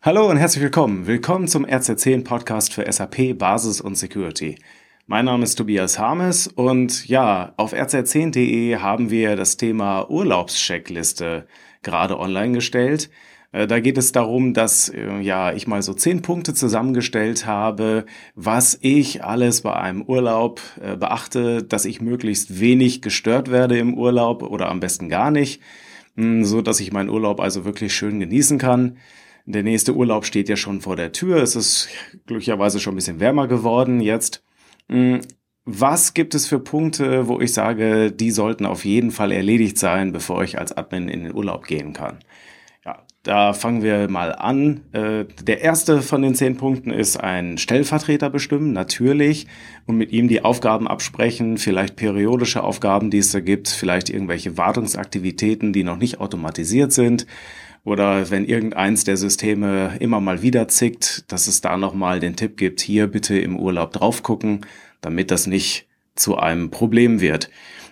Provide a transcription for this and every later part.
Hallo und herzlich willkommen. Willkommen zum RZ10 Podcast für SAP, Basis und Security. Mein Name ist Tobias Harmes und ja, auf rz10.de haben wir das Thema Urlaubscheckliste gerade online gestellt. Äh, da geht es darum, dass äh, ja ich mal so zehn Punkte zusammengestellt habe, was ich alles bei einem Urlaub äh, beachte, dass ich möglichst wenig gestört werde im Urlaub oder am besten gar nicht, hm, so dass ich meinen Urlaub also wirklich schön genießen kann. Der nächste Urlaub steht ja schon vor der Tür. Es ist glücklicherweise schon ein bisschen wärmer geworden jetzt. Hm, was gibt es für Punkte, wo ich sage, die sollten auf jeden Fall erledigt sein, bevor ich als Admin in den Urlaub gehen kann? Ja, da fangen wir mal an. Äh, der erste von den zehn Punkten ist ein Stellvertreter bestimmen, natürlich, und mit ihm die Aufgaben absprechen, vielleicht periodische Aufgaben, die es da gibt, vielleicht irgendwelche Wartungsaktivitäten, die noch nicht automatisiert sind oder wenn irgendeins der Systeme immer mal wieder zickt, dass es da nochmal den Tipp gibt, hier bitte im Urlaub drauf gucken, damit das nicht zu einem Problem wird.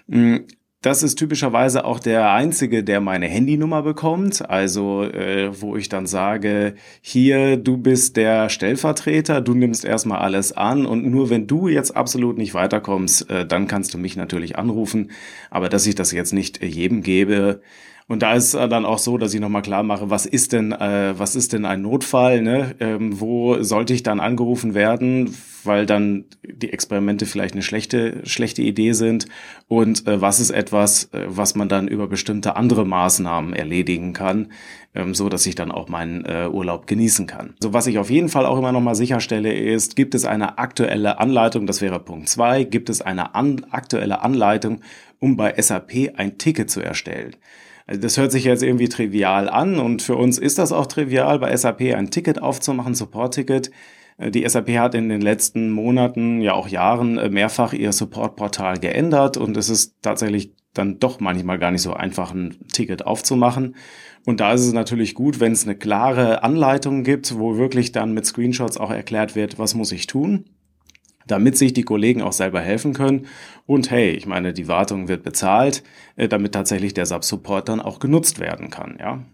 Hm, das ist typischerweise auch der einzige, der meine Handynummer bekommt. Also äh, wo ich dann sage, hier, du bist der Stellvertreter, du nimmst erstmal alles an und nur wenn du jetzt absolut nicht weiterkommst, äh, dann kannst du mich natürlich anrufen. Aber dass ich das jetzt nicht jedem gebe, und da ist dann auch so, dass ich nochmal klar mache, was ist denn, äh, was ist denn ein Notfall, ne? Ähm, wo sollte ich dann angerufen werden, weil dann die Experimente vielleicht eine schlechte, schlechte Idee sind und äh, was ist etwas, äh, was man dann über bestimmte andere Maßnahmen erledigen kann, ähm, so dass ich dann auch meinen äh, Urlaub genießen kann. So was ich auf jeden Fall auch immer nochmal sicherstelle ist, gibt es eine aktuelle Anleitung, das wäre Punkt zwei, gibt es eine an, aktuelle Anleitung, um bei SAP ein Ticket zu erstellen. Also das hört sich jetzt irgendwie trivial an und für uns ist das auch trivial, bei SAP ein Ticket aufzumachen, Support-Ticket. Äh, die SAP hat in den letzten Monaten, ja auch Jahren äh, mehrfach ihr Support-Portal geändert und es ist tatsächlich dann doch manchmal gar nicht so einfach, ein Ticket aufzumachen. Und da ist es natürlich gut, wenn es eine klare Anleitung gibt, wo wirklich dann mit Screenshots auch erklärt wird, was muss ich tun damit sich die Kollegen auch selber helfen können. Und hey, ich meine, die Wartung wird bezahlt, äh, damit tatsächlich der Sub-Support dann auch genutzt werden kann. Ja?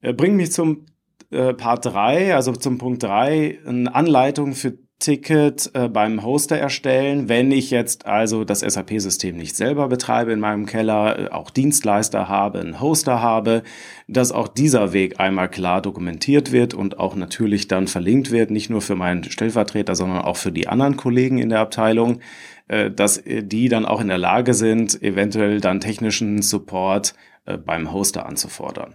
Äh, bringt mich zum äh, Part 3, also zum Punkt 3, eine Anleitung für Ticket äh, beim Hoster erstellen. Wenn ich jetzt also das SAP-System nicht selber betreibe in meinem Keller, äh, auch Dienstleister habe, einen Hoster habe, dass auch dieser Weg einmal klar dokumentiert wird und auch natürlich dann verlinkt wird, nicht nur für meinen Stellvertreter, sondern auch für die anderen Kollegen in der Abteilung, äh, dass die dann auch in der Lage sind, eventuell dann technischen Support äh, beim Hoster anzufordern.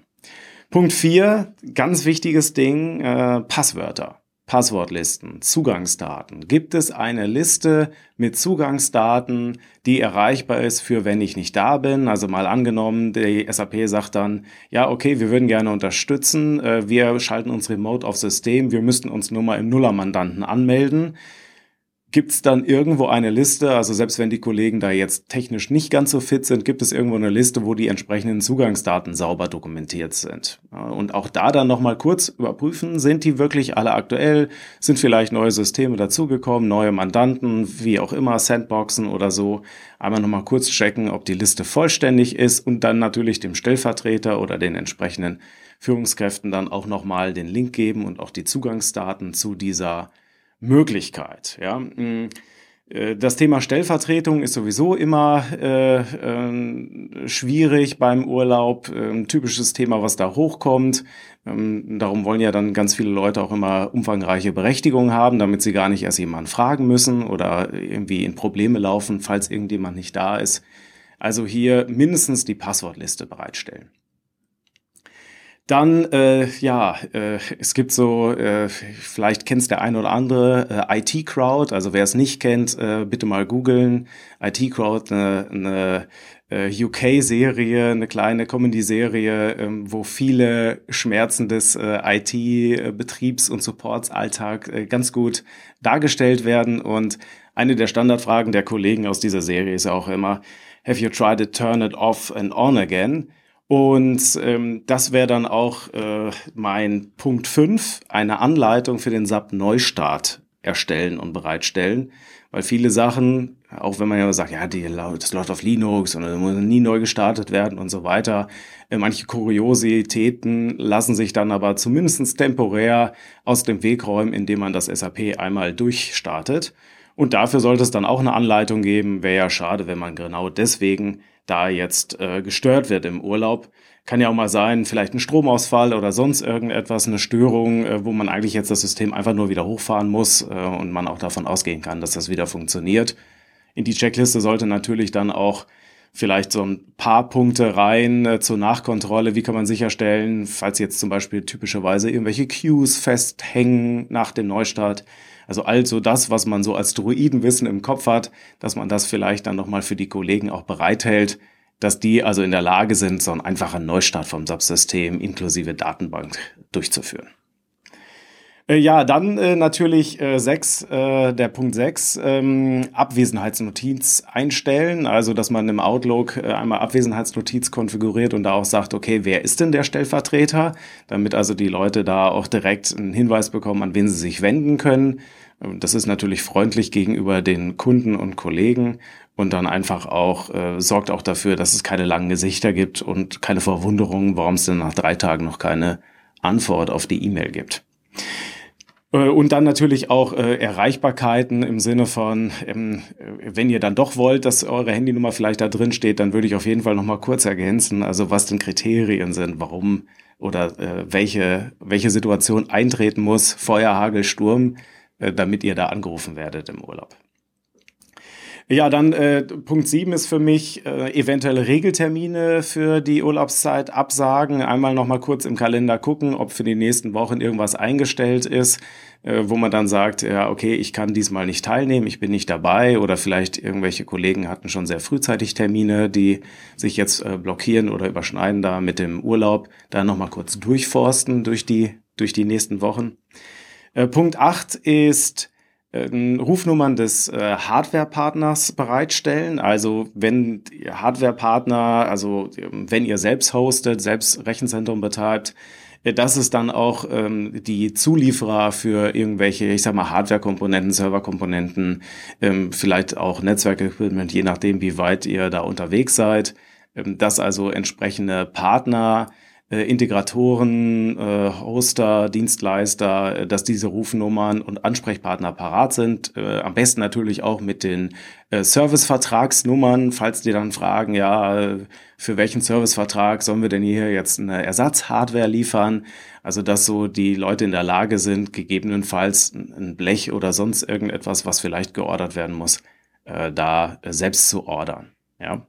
Punkt 4, ganz wichtiges Ding, äh, Passwörter. Passwortlisten, Zugangsdaten. Gibt es eine Liste mit Zugangsdaten, die erreichbar ist für wenn ich nicht da bin? Also mal angenommen, die SAP sagt dann, ja, okay, wir würden gerne unterstützen, äh, wir schalten uns remote auf System, wir müssten uns nur mal im Nullermandanten anmelden. Gibt es dann irgendwo eine Liste, also selbst wenn die Kollegen da jetzt technisch nicht ganz so fit sind, gibt es irgendwo eine Liste, wo die entsprechenden Zugangsdaten sauber dokumentiert sind. Und auch da dann nochmal kurz überprüfen, sind die wirklich alle aktuell, sind vielleicht neue Systeme dazugekommen, neue Mandanten, wie auch immer, Sandboxen oder so. Einmal nochmal kurz checken, ob die Liste vollständig ist und dann natürlich dem Stellvertreter oder den entsprechenden Führungskräften dann auch nochmal den Link geben und auch die Zugangsdaten zu dieser Möglichkeit. Ja. Mm, äh, das Thema Stellvertretung ist sowieso immer äh, äh, schwierig beim Urlaub. Ein typisches Thema, was da hochkommt. Ähm, darum wollen ja dann ganz viele Leute auch immer umfangreiche Berechtigungen haben, damit sie gar nicht erst jemanden fragen müssen oder irgendwie in Probleme laufen, falls irgendjemand nicht da ist. Also hier mindestens die Passwortliste bereitstellen. Dann, äh, ja, äh, es gibt so, äh, vielleicht kennt es der ein oder andere, äh, IT-Crowd. Also wer es nicht kennt, äh, bitte mal googeln. IT-Crowd, eine, eine äh, UK-Serie, eine kleine Comedy-Serie, ähm, wo viele Schmerzen des äh, IT-Betriebs- und Supportsalltag äh, ganz gut dargestellt werden. Und eine der Standardfragen der Kollegen aus dieser Serie ist auch immer, have you tried to turn it off and on again? Und ähm, das wäre dann auch äh, mein Punkt 5, eine Anleitung für den SAP Neustart erstellen und bereitstellen, weil viele Sachen Auch wenn man ja sagt, ja, die, das läuft auf Linux und muss nie neu gestartet werden und so weiter. Äh, manche Kuriositäten lassen sich dann aber zumindest temporär aus dem Weg räumen, indem man das SAP einmal durchstartet. Und dafür sollte es dann auch eine Anleitung geben. Wäre ja schade, wenn man genau deswegen da jetzt äh, gestört wird im Urlaub. Kann ja auch mal sein, vielleicht ein Stromausfall oder sonst irgendetwas, eine Störung, äh, wo man eigentlich jetzt das System einfach nur wieder hochfahren muss äh, und man auch davon ausgehen kann, dass das wieder funktioniert. In die Checkliste sollte natürlich dann auch vielleicht so ein paar Punkte rein äh, zur Nachkontrolle. Wie kann man sicherstellen, falls jetzt zum Beispiel typischerweise irgendwelche Queues festhängen nach dem Neustart, also also das, was man so als Druidenwissen im Kopf hat, dass man das vielleicht dann nochmal für die Kollegen auch bereithält, dass die also in der Lage sind, so einen einfachen Neustart vom Subsystem inklusive Datenbank durchzuführen. Äh, ja, dann äh, natürlich äh, sechs, äh, der Punkt 6, ähm, Abwesenheitsnotiz einstellen. Also, dass man im Outlook äh, einmal Abwesenheitsnotiz konfiguriert und da auch sagt, okay, wer ist denn der Stellvertreter? Damit also die Leute da auch direkt einen Hinweis bekommen, an wen sie sich wenden können. Das ist natürlich freundlich gegenüber den Kunden und Kollegen und dann einfach auch äh, sorgt auch dafür, dass es keine langen Gesichter gibt und keine Verwunderung, warum es denn nach drei Tagen noch keine Antwort auf die E-Mail gibt. Äh, und dann natürlich auch äh, Erreichbarkeiten im Sinne von, ähm, wenn ihr dann doch wollt, dass eure Handynummer vielleicht da drin steht, dann würde ich auf jeden Fall nochmal kurz ergänzen, also was denn Kriterien sind, warum oder äh, welche, welche Situation eintreten muss, Feuer, Hagel, Sturm, äh, damit ihr da angerufen werdet im Urlaub. Ja, dann äh, Punkt 7 ist für mich äh, eventuelle Regeltermine für die Urlaubszeit absagen. Einmal nochmal kurz im Kalender gucken, ob für die nächsten Wochen irgendwas eingestellt ist, äh, wo man dann sagt, ja, okay, ich kann diesmal nicht teilnehmen, ich bin nicht dabei oder vielleicht irgendwelche Kollegen hatten schon sehr frühzeitig Termine, die sich jetzt äh, blockieren oder überschneiden da mit dem Urlaub. Da nochmal kurz durchforsten durch die, durch die nächsten Wochen. Äh, Punkt 8 ist, Rufnummern des äh, Hardware-Partners bereitstellen. Also wenn Hardware-Partner, also wenn ihr selbst hostet, selbst Rechenzentrum betreibt, äh, dass es dann auch ähm, die Zulieferer für irgendwelche, ich sag mal, Hardware-Komponenten, Server-Komponenten, ähm, vielleicht auch Netzwerk-Equipment, je nachdem, wie weit ihr da unterwegs seid, ähm, dass also entsprechende Partner äh, Integratoren, äh, Hoster, Dienstleister, äh, dass diese Rufnummern und Ansprechpartner parat sind. Äh, am besten natürlich auch mit den äh, Servicevertragsnummern, falls die dann fragen, ja, für welchen Servicevertrag sollen wir denn hier jetzt eine Ersatzhardware liefern? Also, dass so die Leute in der Lage sind, gegebenenfalls ein Blech oder sonst irgendetwas, was vielleicht geordert werden muss, äh, da selbst zu ordern. Ja.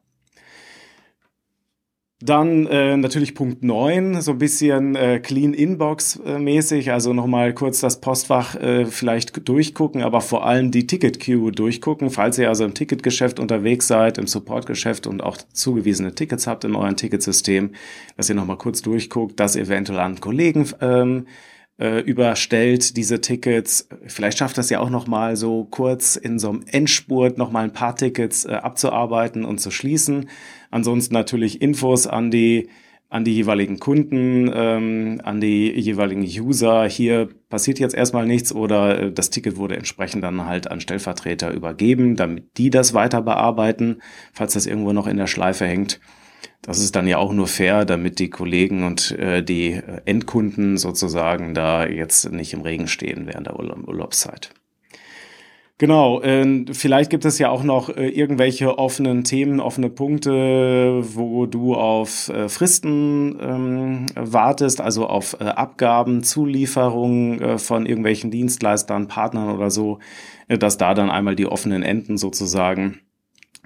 Dann äh, natürlich Punkt 9, so ein bisschen äh, Clean Inbox äh, mäßig, also nochmal kurz das Postfach äh, vielleicht durchgucken, aber vor allem die Ticket Queue durchgucken, falls ihr also im Ticketgeschäft unterwegs seid, im Supportgeschäft und auch zugewiesene Tickets habt in eurem Ticketsystem, dass ihr nochmal kurz durchguckt, dass eventuell an Kollegen ähm, äh, überstellt diese Tickets. Vielleicht schafft das ja auch noch mal so kurz in so einem Endspurt noch mal ein paar Tickets äh, abzuarbeiten und zu schließen. Ansonsten natürlich Infos an die an die jeweiligen Kunden, ähm, an die jeweiligen User. Hier passiert jetzt erstmal nichts oder äh, das Ticket wurde entsprechend dann halt an Stellvertreter übergeben, damit die das weiter bearbeiten, falls das irgendwo noch in der Schleife hängt. Das ist dann ja auch nur fair, damit die Kollegen und äh, die Endkunden sozusagen da jetzt nicht im Regen stehen während der Urlaub Urlaubszeit. Genau, äh, vielleicht gibt es ja auch noch äh, irgendwelche offenen Themen, offene Punkte, wo du auf äh, Fristen ähm, wartest, also auf äh, Abgaben, Zulieferungen äh, von irgendwelchen Dienstleistern, Partnern oder so, äh, dass da dann einmal die offenen Enden sozusagen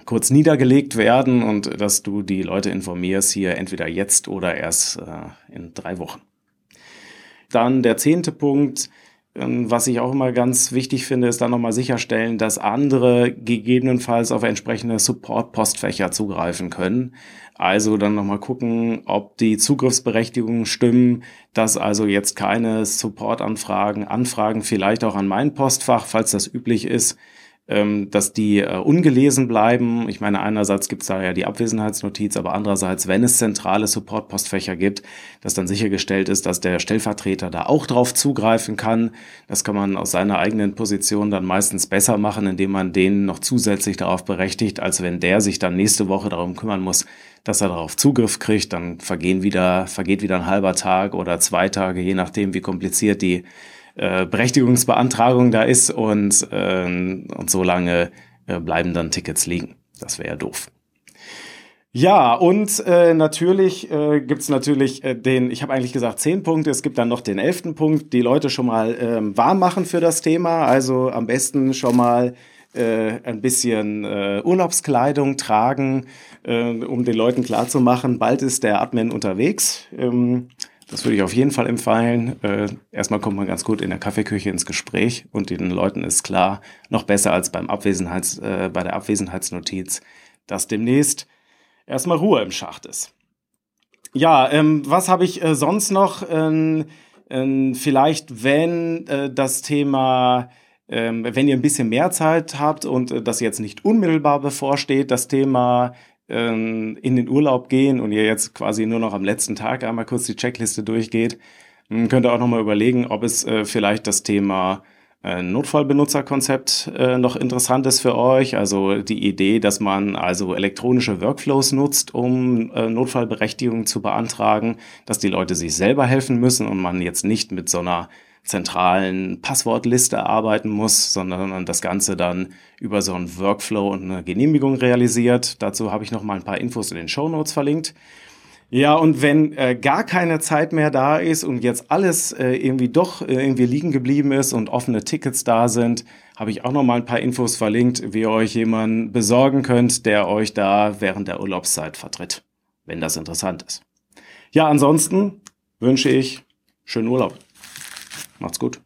kurz niedergelegt werden und dass du die Leute informierst hier entweder jetzt oder erst äh, in drei Wochen. Dann der zehnte Punkt, ähm, was ich auch immer ganz wichtig finde, ist dann nochmal sicherstellen, dass andere gegebenenfalls auf entsprechende Support-Postfächer zugreifen können. Also dann nochmal gucken, ob die Zugriffsberechtigungen stimmen, dass also jetzt keine Support-Anfragen, Anfragen vielleicht auch an mein Postfach, falls das üblich ist, ähm, dass die äh, ungelesen bleiben. Ich meine, einerseits gibt es da ja die Abwesenheitsnotiz, aber andererseits, wenn es zentrale Support-Postfächer gibt, dass dann sichergestellt ist, dass der Stellvertreter da auch drauf zugreifen kann. Das kann man aus seiner eigenen Position dann meistens besser machen, indem man den noch zusätzlich darauf berechtigt, als wenn der sich dann nächste Woche darum kümmern muss, dass er darauf Zugriff kriegt. Dann vergehen wieder, vergeht wieder ein halber Tag oder zwei Tage, je nachdem, wie kompliziert die äh, Berechtigungsbeantragung da ist und, äh, und so lange äh, bleiben dann Tickets liegen. Das wäre ja doof. Ja, und äh, natürlich äh, gibt natürlich äh, den, ich habe eigentlich gesagt zehn Punkte, es gibt dann noch den elften Punkt, die Leute schon mal ähm, warm machen für das Thema. Also am besten schon mal äh, ein bisschen äh, Urlaubskleidung tragen, äh, um den Leuten klarzumachen, bald ist der Admin unterwegs. Ähm, das würde ich auf jeden Fall empfehlen. Äh, erstmal kommt man ganz gut in der Kaffeeküche ins Gespräch und den Leuten ist klar, noch besser als beim Abwesenheits, äh, bei der Abwesenheitsnotiz, dass demnächst erstmal Ruhe im Schacht ist. Ja, ähm, was habe ich äh, sonst noch? Ähm, ähm, vielleicht, wenn äh, das Thema, ähm, wenn ihr ein bisschen mehr Zeit habt und äh, das jetzt nicht unmittelbar bevorsteht, das Thema ähm, in den Urlaub gehen und ihr jetzt quasi nur noch am letzten Tag einmal kurz die Checkliste durchgeht, hm, könnt ihr auch nochmal überlegen, ob es äh, vielleicht das Thema äh, Notfallbenutzerkonzept äh, noch interessant ist für euch. Also die Idee, dass man also elektronische Workflows nutzt, um äh, Notfallberechtigung zu beantragen, dass die Leute sich selber helfen müssen und man jetzt nicht mit so einer zentralen Passwortliste arbeiten muss, sondern das Ganze dann über so einen Workflow und eine Genehmigung realisiert. Dazu habe ich noch mal ein paar Infos in den Show Notes verlinkt. Ja, und wenn äh, gar keine Zeit mehr da ist und jetzt alles äh, irgendwie doch äh, irgendwie liegen geblieben ist und offene Tickets da sind, habe ich auch noch mal ein paar Infos verlinkt, wie ihr euch jemanden besorgen könnt, der euch da während der Urlaubszeit vertritt, wenn das interessant ist. Ja, ansonsten wünsche ich schönen Urlaub. Macht's gut.